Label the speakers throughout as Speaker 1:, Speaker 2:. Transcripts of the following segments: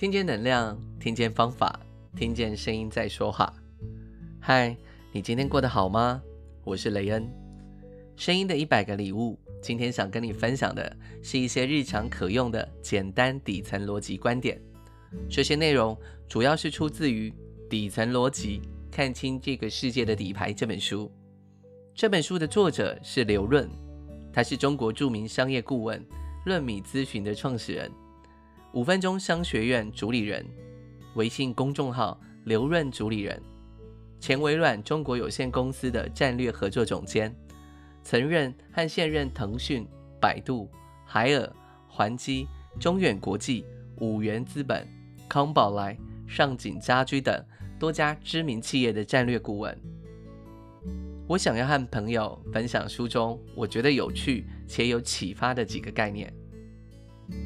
Speaker 1: 听见能量，听见方法，听见声音在说话。嗨，你今天过得好吗？我是雷恩。声音的一百个礼物，今天想跟你分享的是一些日常可用的简单底层逻辑观点。这些内容主要是出自于《底层逻辑：看清这个世界的底牌》这本书。这本书的作者是刘润，他是中国著名商业顾问润米咨询的创始人。五分钟商学院主理人，微信公众号刘润主理人，前微软中国有限公司的战略合作总监，曾任和现任腾讯、百度、海尔、环基、中远国际、五源资本、康宝莱、上井家居等多家知名企业的战略顾问。我想要和朋友分享书中我觉得有趣且有启发的几个概念。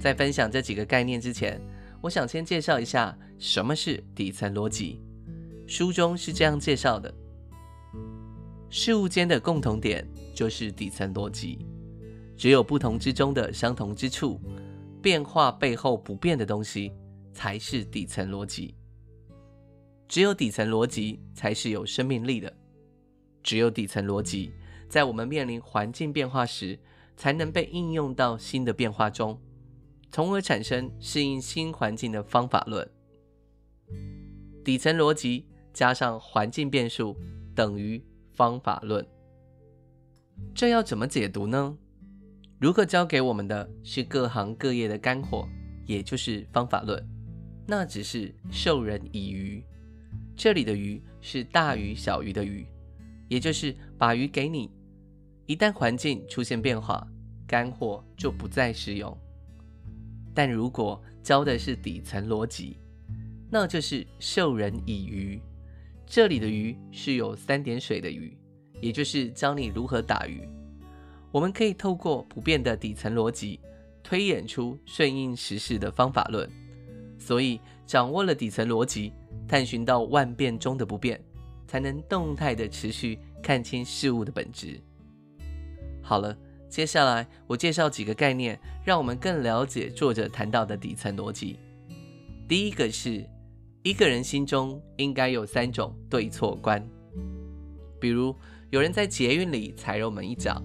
Speaker 1: 在分享这几个概念之前，我想先介绍一下什么是底层逻辑。书中是这样介绍的：事物间的共同点就是底层逻辑，只有不同之中的相同之处，变化背后不变的东西才是底层逻辑。只有底层逻辑才是有生命力的，只有底层逻辑在我们面临环境变化时，才能被应用到新的变化中。从而产生适应新环境的方法论。底层逻辑加上环境变数等于方法论。这要怎么解读呢？如何教给我们的是各行各业的干货，也就是方法论，那只是授人以鱼。这里的鱼是大鱼小鱼的鱼，也就是把鱼给你，一旦环境出现变化，干货就不再适用。但如果教的是底层逻辑，那就是授人以鱼。这里的鱼是有三点水的鱼，也就是教你如何打鱼。我们可以透过不变的底层逻辑，推演出顺应时势的方法论。所以，掌握了底层逻辑，探寻到万变中的不变，才能动态的持续看清事物的本质。好了。接下来，我介绍几个概念，让我们更了解作者谈到的底层逻辑。第一个是，一个人心中应该有三种对错观。比如，有人在捷运里踩了我们一脚，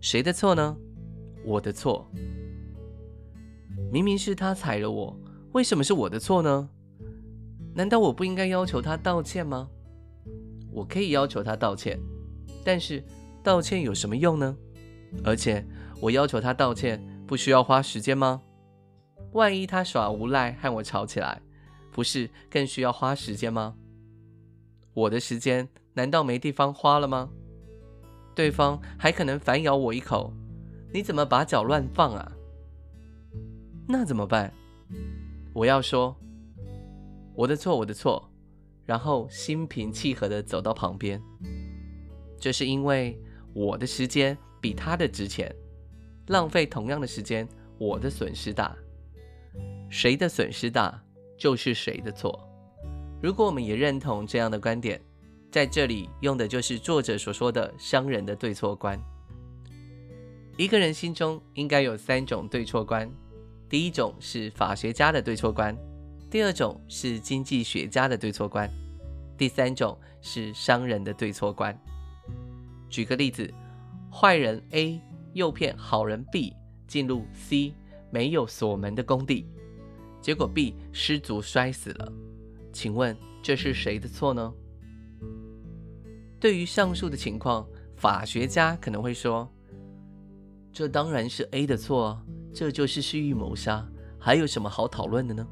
Speaker 1: 谁的错呢？我的错。明明是他踩了我，为什么是我的错呢？难道我不应该要求他道歉吗？我可以要求他道歉，但是道歉有什么用呢？而且我要求他道歉，不需要花时间吗？万一他耍无赖和我吵起来，不是更需要花时间吗？我的时间难道没地方花了吗？对方还可能反咬我一口，你怎么把脚乱放啊？那怎么办？我要说我的错，我的错，然后心平气和地走到旁边。这是因为我的时间。比他的值钱，浪费同样的时间，我的损失大。谁的损失大，就是谁的错。如果我们也认同这样的观点，在这里用的就是作者所说的商人的对错观。一个人心中应该有三种对错观：第一种是法学家的对错观，第二种是经济学家的对错观，第三种是商人的对错观。举个例子。坏人 A 诱骗好人 B 进入 C 没有锁门的工地，结果 B 失足摔死了。请问这是谁的错呢？对于上述的情况，法学家可能会说：“这当然是 A 的错，这就是蓄意谋杀，还有什么好讨论的呢？”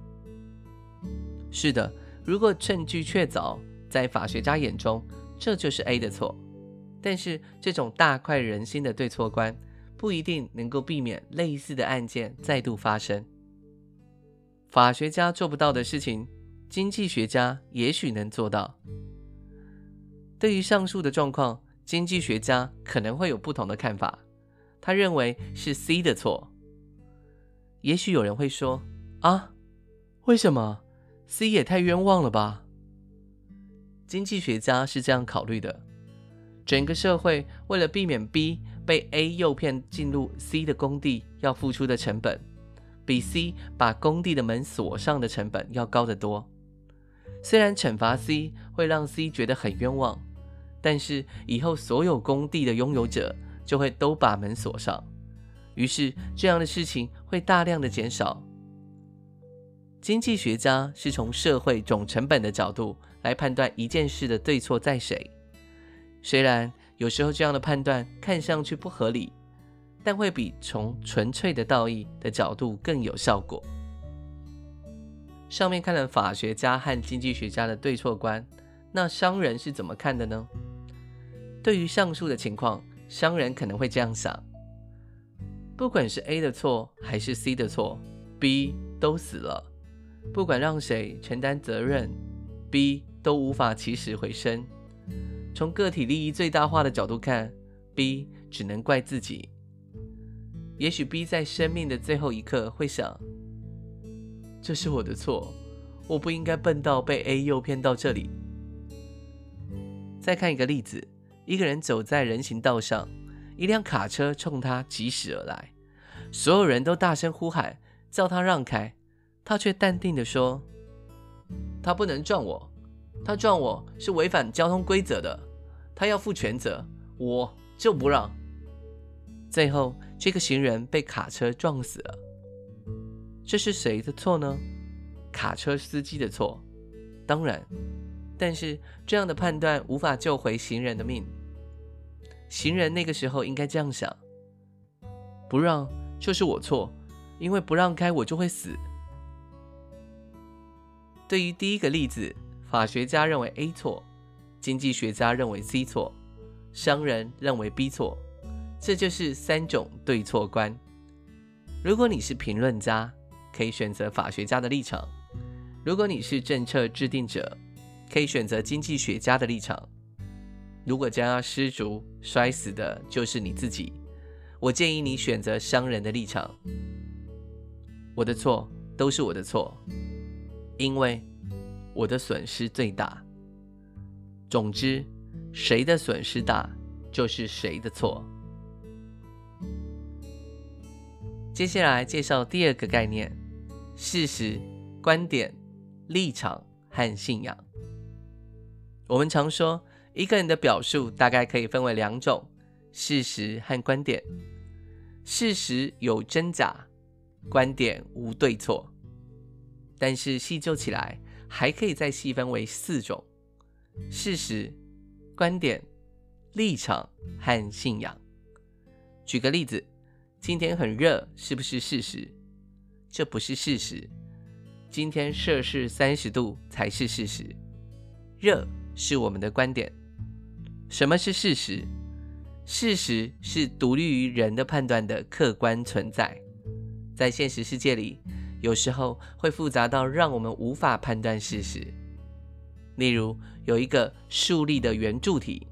Speaker 1: 是的，如果证据确凿，在法学家眼中，这就是 A 的错。但是，这种大快人心的对错观不一定能够避免类似的案件再度发生。法学家做不到的事情，经济学家也许能做到。对于上述的状况，经济学家可能会有不同的看法。他认为是 C 的错。也许有人会说：“啊，为什么？C 也太冤枉了吧？”经济学家是这样考虑的。整个社会为了避免 B 被 A 诱骗进入 C 的工地要付出的成本，比 C 把工地的门锁上的成本要高得多。虽然惩罚 C 会让 C 觉得很冤枉，但是以后所有工地的拥有者就会都把门锁上，于是这样的事情会大量的减少。经济学家是从社会总成本的角度来判断一件事的对错在谁。虽然有时候这样的判断看上去不合理，但会比从纯粹的道义的角度更有效果。上面看了法学家和经济学家的对错观，那商人是怎么看的呢？对于上述的情况，商人可能会这样想：不管是 A 的错还是 C 的错，B 都死了。不管让谁承担责任，B 都无法起死回生。从个体利益最大化的角度看，B 只能怪自己。也许 B 在生命的最后一刻会想：这是我的错，我不应该笨到被 A 诱骗到这里。再看一个例子：一个人走在人行道上，一辆卡车冲他疾驶而来，所有人都大声呼喊，叫他让开。他却淡定地说：“他不能撞我，他撞我是违反交通规则的，他要负全责，我就不让。”最后，这个行人被卡车撞死了。这是谁的错呢？卡车司机的错，当然。但是这样的判断无法救回行人的命。行人那个时候应该这样想：不让就是我错，因为不让开我就会死。对于第一个例子，法学家认为 A 错，经济学家认为 C 错，商人认为 B 错，这就是三种对错观。如果你是评论家，可以选择法学家的立场；如果你是政策制定者，可以选择经济学家的立场。如果将要失足摔死的就是你自己，我建议你选择商人的立场。我的错都是我的错。因为我的损失最大。总之，谁的损失大，就是谁的错。接下来介绍第二个概念：事实、观点、立场和信仰。我们常说，一个人的表述大概可以分为两种：事实和观点。事实有真假，观点无对错。但是细究起来，还可以再细分为四种：事实、观点、立场和信仰。举个例子，今天很热，是不是事实？这不是事实。今天摄氏三十度才是事实。热是我们的观点。什么是事实？事实是独立于人的判断的客观存在，在现实世界里。有时候会复杂到让我们无法判断事实。例如，有一个竖立的圆柱体，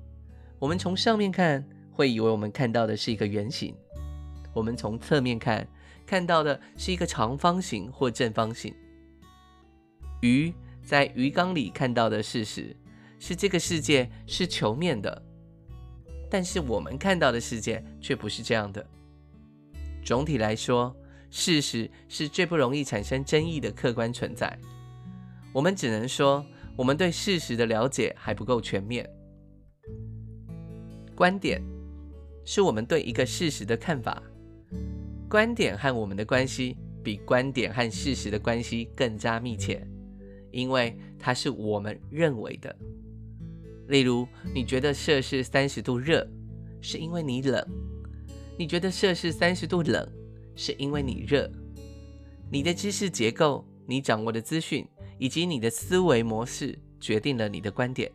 Speaker 1: 我们从上面看会以为我们看到的是一个圆形；我们从侧面看，看到的是一个长方形或正方形。鱼在鱼缸里看到的事实是这个世界是球面的，但是我们看到的世界却不是这样的。总体来说，事实是最不容易产生争议的客观存在。我们只能说，我们对事实的了解还不够全面。观点是我们对一个事实的看法。观点和我们的关系比观点和事实的关系更加密切，因为它是我们认为的。例如，你觉得摄氏三十度热，是因为你冷；你觉得摄氏三十度冷。是因为你热，你的知识结构、你掌握的资讯以及你的思维模式决定了你的观点。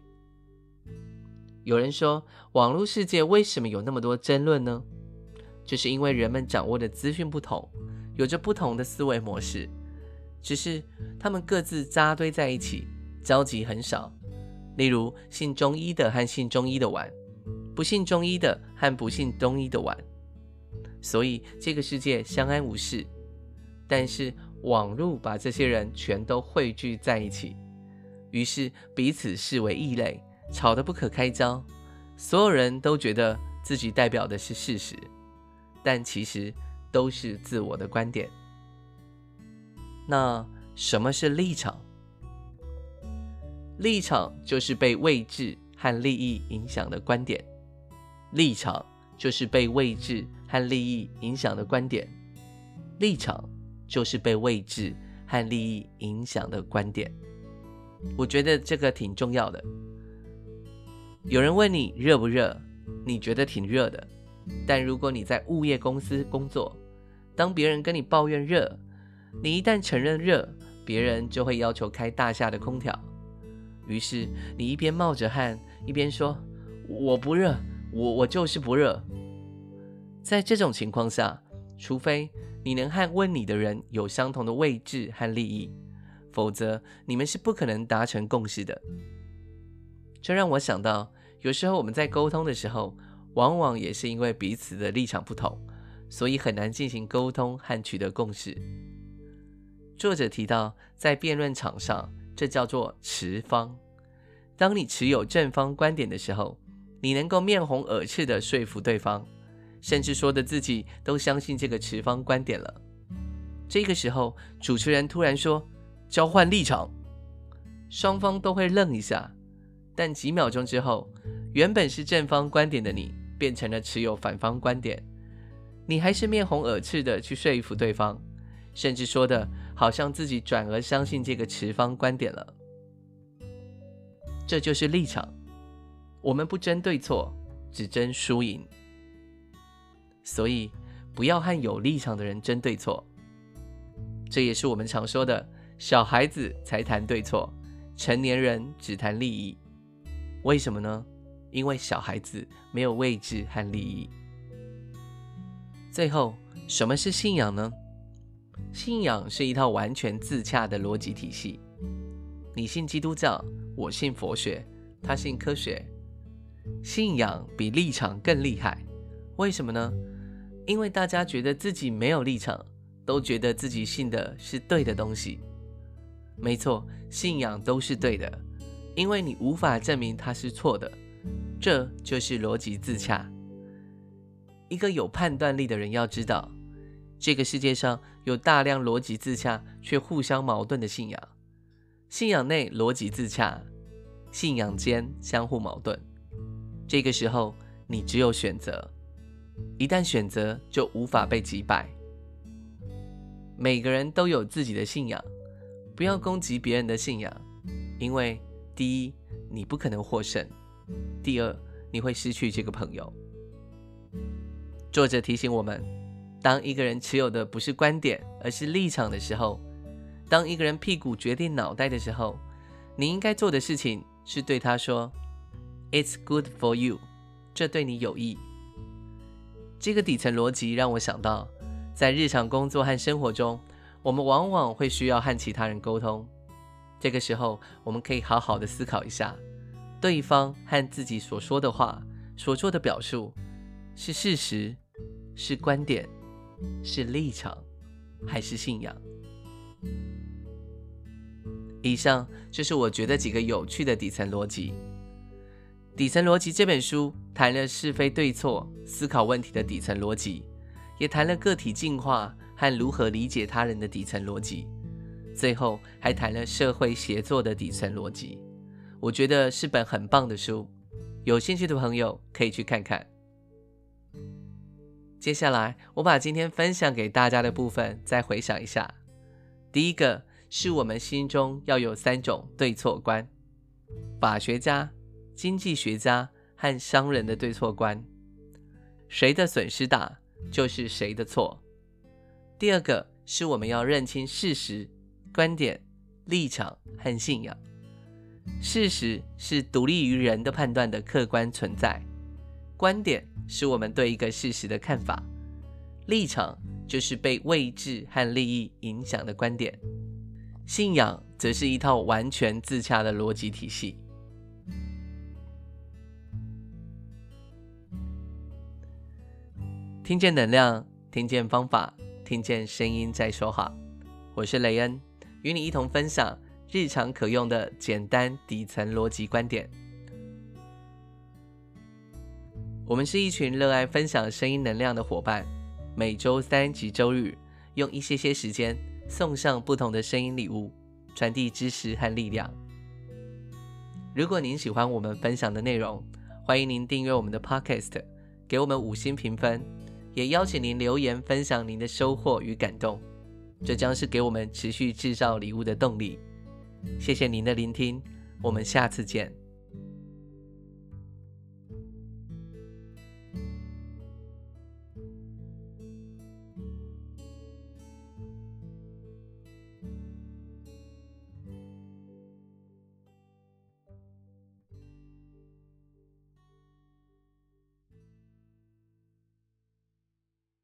Speaker 1: 有人说，网络世界为什么有那么多争论呢？这是因为人们掌握的资讯不同，有着不同的思维模式，只是他们各自扎堆在一起，交集很少。例如，信中医的和信中医的玩，不信中医的和不信中医的玩。所以这个世界相安无事，但是网络把这些人全都汇聚在一起，于是彼此视为异类，吵得不可开交。所有人都觉得自己代表的是事实，但其实都是自我的观点。那什么是立场？立场就是被位置和利益影响的观点。立场就是被位置和利益影响的观点。立场就是被位置和利益影响的观点。我觉得这个挺重要的。有人问你热不热，你觉得挺热的。但如果你在物业公司工作，当别人跟你抱怨热，你一旦承认热，别人就会要求开大厦的空调。于是你一边冒着汗，一边说：“我不热，我我就是不热。”在这种情况下，除非你能和问你的人有相同的位置和利益，否则你们是不可能达成共识的。这让我想到，有时候我们在沟通的时候，往往也是因为彼此的立场不同，所以很难进行沟通和取得共识。作者提到，在辩论场上，这叫做持方。当你持有正方观点的时候，你能够面红耳赤地说服对方，甚至说的自己都相信这个持方观点了。这个时候，主持人突然说：“交换立场。”双方都会愣一下，但几秒钟之后，原本是正方观点的你，变成了持有反方观点。你还是面红耳赤地去说服对方。甚至说的好像自己转而相信这个持方观点了，这就是立场。我们不争对错，只争输赢。所以不要和有立场的人争对错。这也是我们常说的：小孩子才谈对错，成年人只谈利益。为什么呢？因为小孩子没有位置和利益。最后，什么是信仰呢？信仰是一套完全自洽的逻辑体系。你信基督教，我信佛学，他信科学。信仰比立场更厉害，为什么呢？因为大家觉得自己没有立场，都觉得自己信的是对的东西。没错，信仰都是对的，因为你无法证明它是错的。这就是逻辑自洽。一个有判断力的人要知道。这个世界上有大量逻辑自洽却互相矛盾的信仰，信仰内逻辑自洽，信仰间相互矛盾。这个时候，你只有选择，一旦选择，就无法被击败。每个人都有自己的信仰，不要攻击别人的信仰，因为第一，你不可能获胜；第二，你会失去这个朋友。作者提醒我们。当一个人持有的不是观点，而是立场的时候，当一个人屁股决定脑袋的时候，你应该做的事情是对他说：“It's good for you。”这对你有益。这个底层逻辑让我想到，在日常工作和生活中，我们往往会需要和其他人沟通。这个时候，我们可以好好的思考一下，对方和自己所说的话、所做的表述，是事实，是观点。是立场还是信仰？以上就是我觉得几个有趣的底层逻辑。底层逻辑这本书谈了是非对错、思考问题的底层逻辑，也谈了个体进化和如何理解他人的底层逻辑，最后还谈了社会协作的底层逻辑。我觉得是本很棒的书，有兴趣的朋友可以去看看。接下来，我把今天分享给大家的部分再回想一下。第一个是我们心中要有三种对错观：法学家、经济学家和商人的对错观。谁的损失大，就是谁的错。第二个是我们要认清事实、观点、立场和信仰。事实是独立于人的判断的客观存在。观点是我们对一个事实的看法，立场就是被位置和利益影响的观点，信仰则是一套完全自洽的逻辑体系。听见能量，听见方法，听见声音在说话。我是雷恩，与你一同分享日常可用的简单底层逻辑观点。我们是一群热爱分享声音能量的伙伴，每周三及周日用一些些时间送上不同的声音礼物，传递知识和力量。如果您喜欢我们分享的内容，欢迎您订阅我们的 Podcast，给我们五星评分，也邀请您留言分享您的收获与感动，这将是给我们持续制造礼物的动力。谢谢您的聆听，我们下次见。